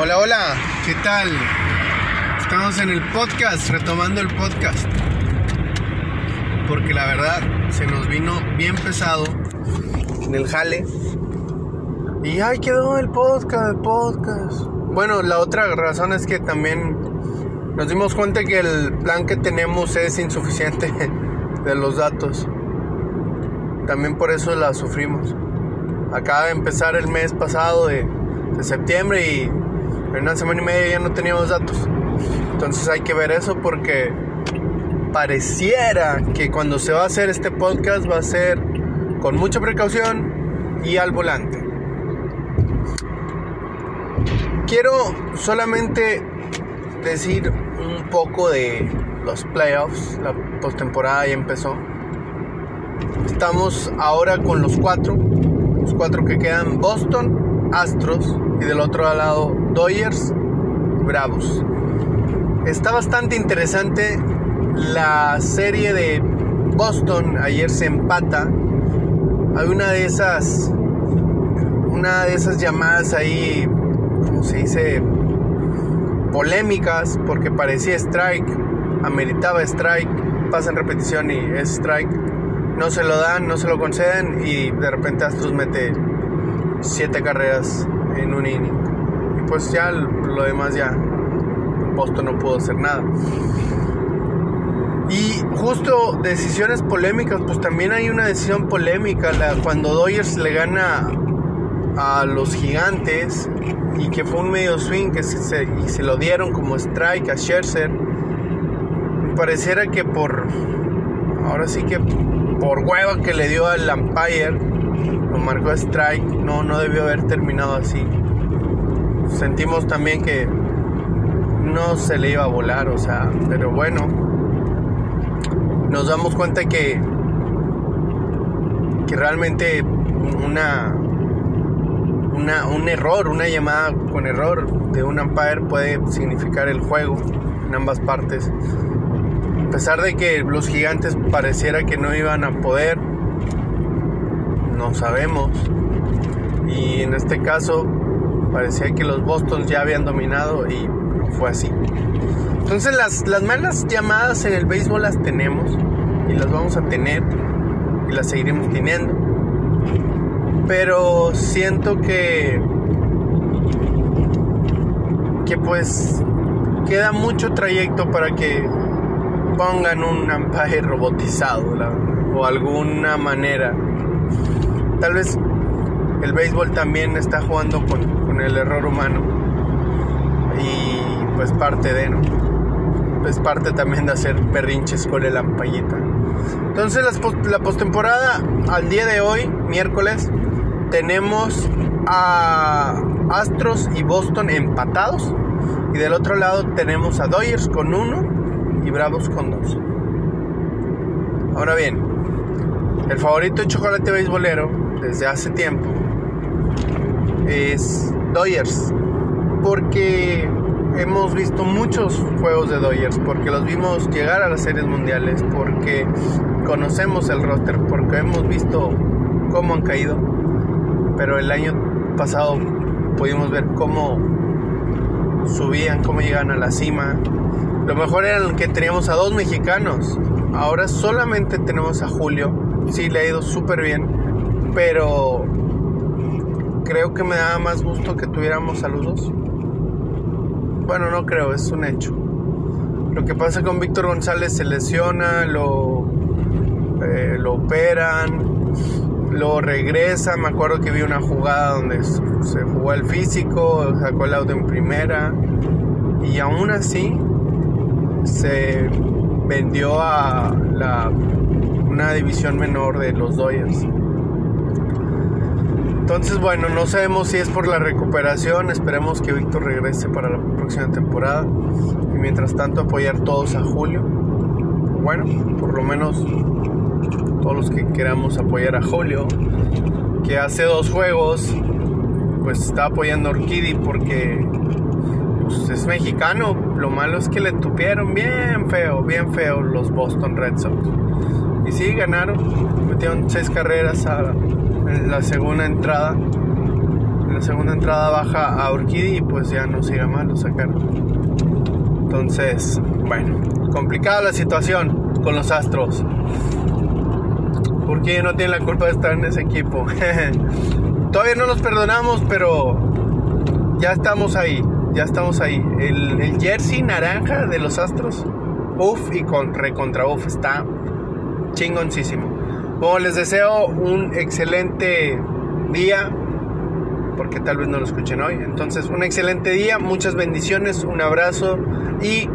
Hola, hola, ¿qué tal? Estamos en el podcast, retomando el podcast. Porque la verdad se nos vino bien pesado en el jale. Y ay, quedó el podcast, el podcast. Bueno, la otra razón es que también nos dimos cuenta que el plan que tenemos es insuficiente de los datos. También por eso la sufrimos. Acaba de empezar el mes pasado de, de septiembre y en una semana y media ya no teníamos datos. Entonces hay que ver eso porque pareciera que cuando se va a hacer este podcast va a ser con mucha precaución y al volante. Quiero solamente decir un poco de los playoffs. La postemporada ya empezó. Estamos ahora con los cuatro. Los cuatro que quedan Boston, Astros y del otro lado Dodgers, Bravos. Está bastante interesante la serie de Boston. Ayer se empata. Hay una de esas, una de esas llamadas ahí, como se dice, polémicas, porque parecía strike, ameritaba strike, pasa en repetición y es strike. No se lo dan, no se lo conceden y de repente Astros mete siete carreras en un inning. Pues ya lo demás ya Boston no pudo hacer nada. Y justo decisiones polémicas, pues también hay una decisión polémica la, cuando Dodgers le gana a los gigantes y que fue un medio swing que se, y se lo dieron como strike a Scherzer. Pareciera que por ahora sí que por hueva que le dio al umpire lo marcó strike, no no debió haber terminado así. Sentimos también que no se le iba a volar, o sea, pero bueno, nos damos cuenta que que realmente una una, un error, una llamada con error de un umpire puede significar el juego en ambas partes. A pesar de que los gigantes pareciera que no iban a poder, no sabemos. Y en este caso parecía que los Boston ya habían dominado y no fue así. Entonces las, las malas llamadas en el béisbol las tenemos y las vamos a tener y las seguiremos teniendo pero siento que que pues queda mucho trayecto para que pongan un ampaje robotizado o alguna manera tal vez el béisbol también está jugando con, el error humano y pues parte de no es parte también de hacer perrinches con el ampallita entonces la postemporada al día de hoy miércoles tenemos a Astros y Boston empatados. Y del otro lado tenemos a Dodgers con uno y Bravos con dos. Ahora bien, el favorito de chocolate beisbolero desde hace tiempo es Dodgers. Porque hemos visto muchos juegos de Dodgers, porque los vimos llegar a las series mundiales, porque conocemos el roster, porque hemos visto cómo han caído pero el año pasado pudimos ver cómo subían, cómo llegaban a la cima. Lo mejor era que teníamos a dos mexicanos. Ahora solamente tenemos a Julio. Sí, le ha ido súper bien. Pero creo que me da más gusto que tuviéramos a los dos. Bueno, no creo, es un hecho. Lo que pasa con Víctor González se lesiona, lo, eh, lo operan lo regresa, me acuerdo que vi una jugada donde se jugó el físico, sacó el auto en primera y aún así se vendió a la, una división menor de los Dodgers. Entonces, bueno, no sabemos si es por la recuperación, esperemos que Víctor regrese para la próxima temporada y mientras tanto apoyar todos a Julio. Bueno, por lo menos todos los que queramos apoyar a Julio, que hace dos juegos, pues está apoyando a Orquídea porque pues, es mexicano. Lo malo es que le tupieron bien feo, bien feo los Boston Red Sox. Y sí, ganaron, metieron seis carreras a, en la segunda entrada, en la segunda entrada baja a Urquidi y pues ya no siga mal, lo sacaron. Entonces, bueno, complicada la situación con los Astros. Porque no tienen la culpa de estar en ese equipo. Todavía no los perdonamos, pero ya estamos ahí. Ya estamos ahí. El, jersey naranja de los Astros, uff y con, recontra uff, está chingoncísimo. Bueno, les deseo un excelente día, porque tal vez no lo escuchen hoy. Entonces, un excelente día, muchas bendiciones, un abrazo y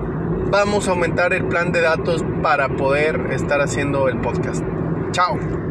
vamos a aumentar el plan de datos para poder estar haciendo el podcast. Chao.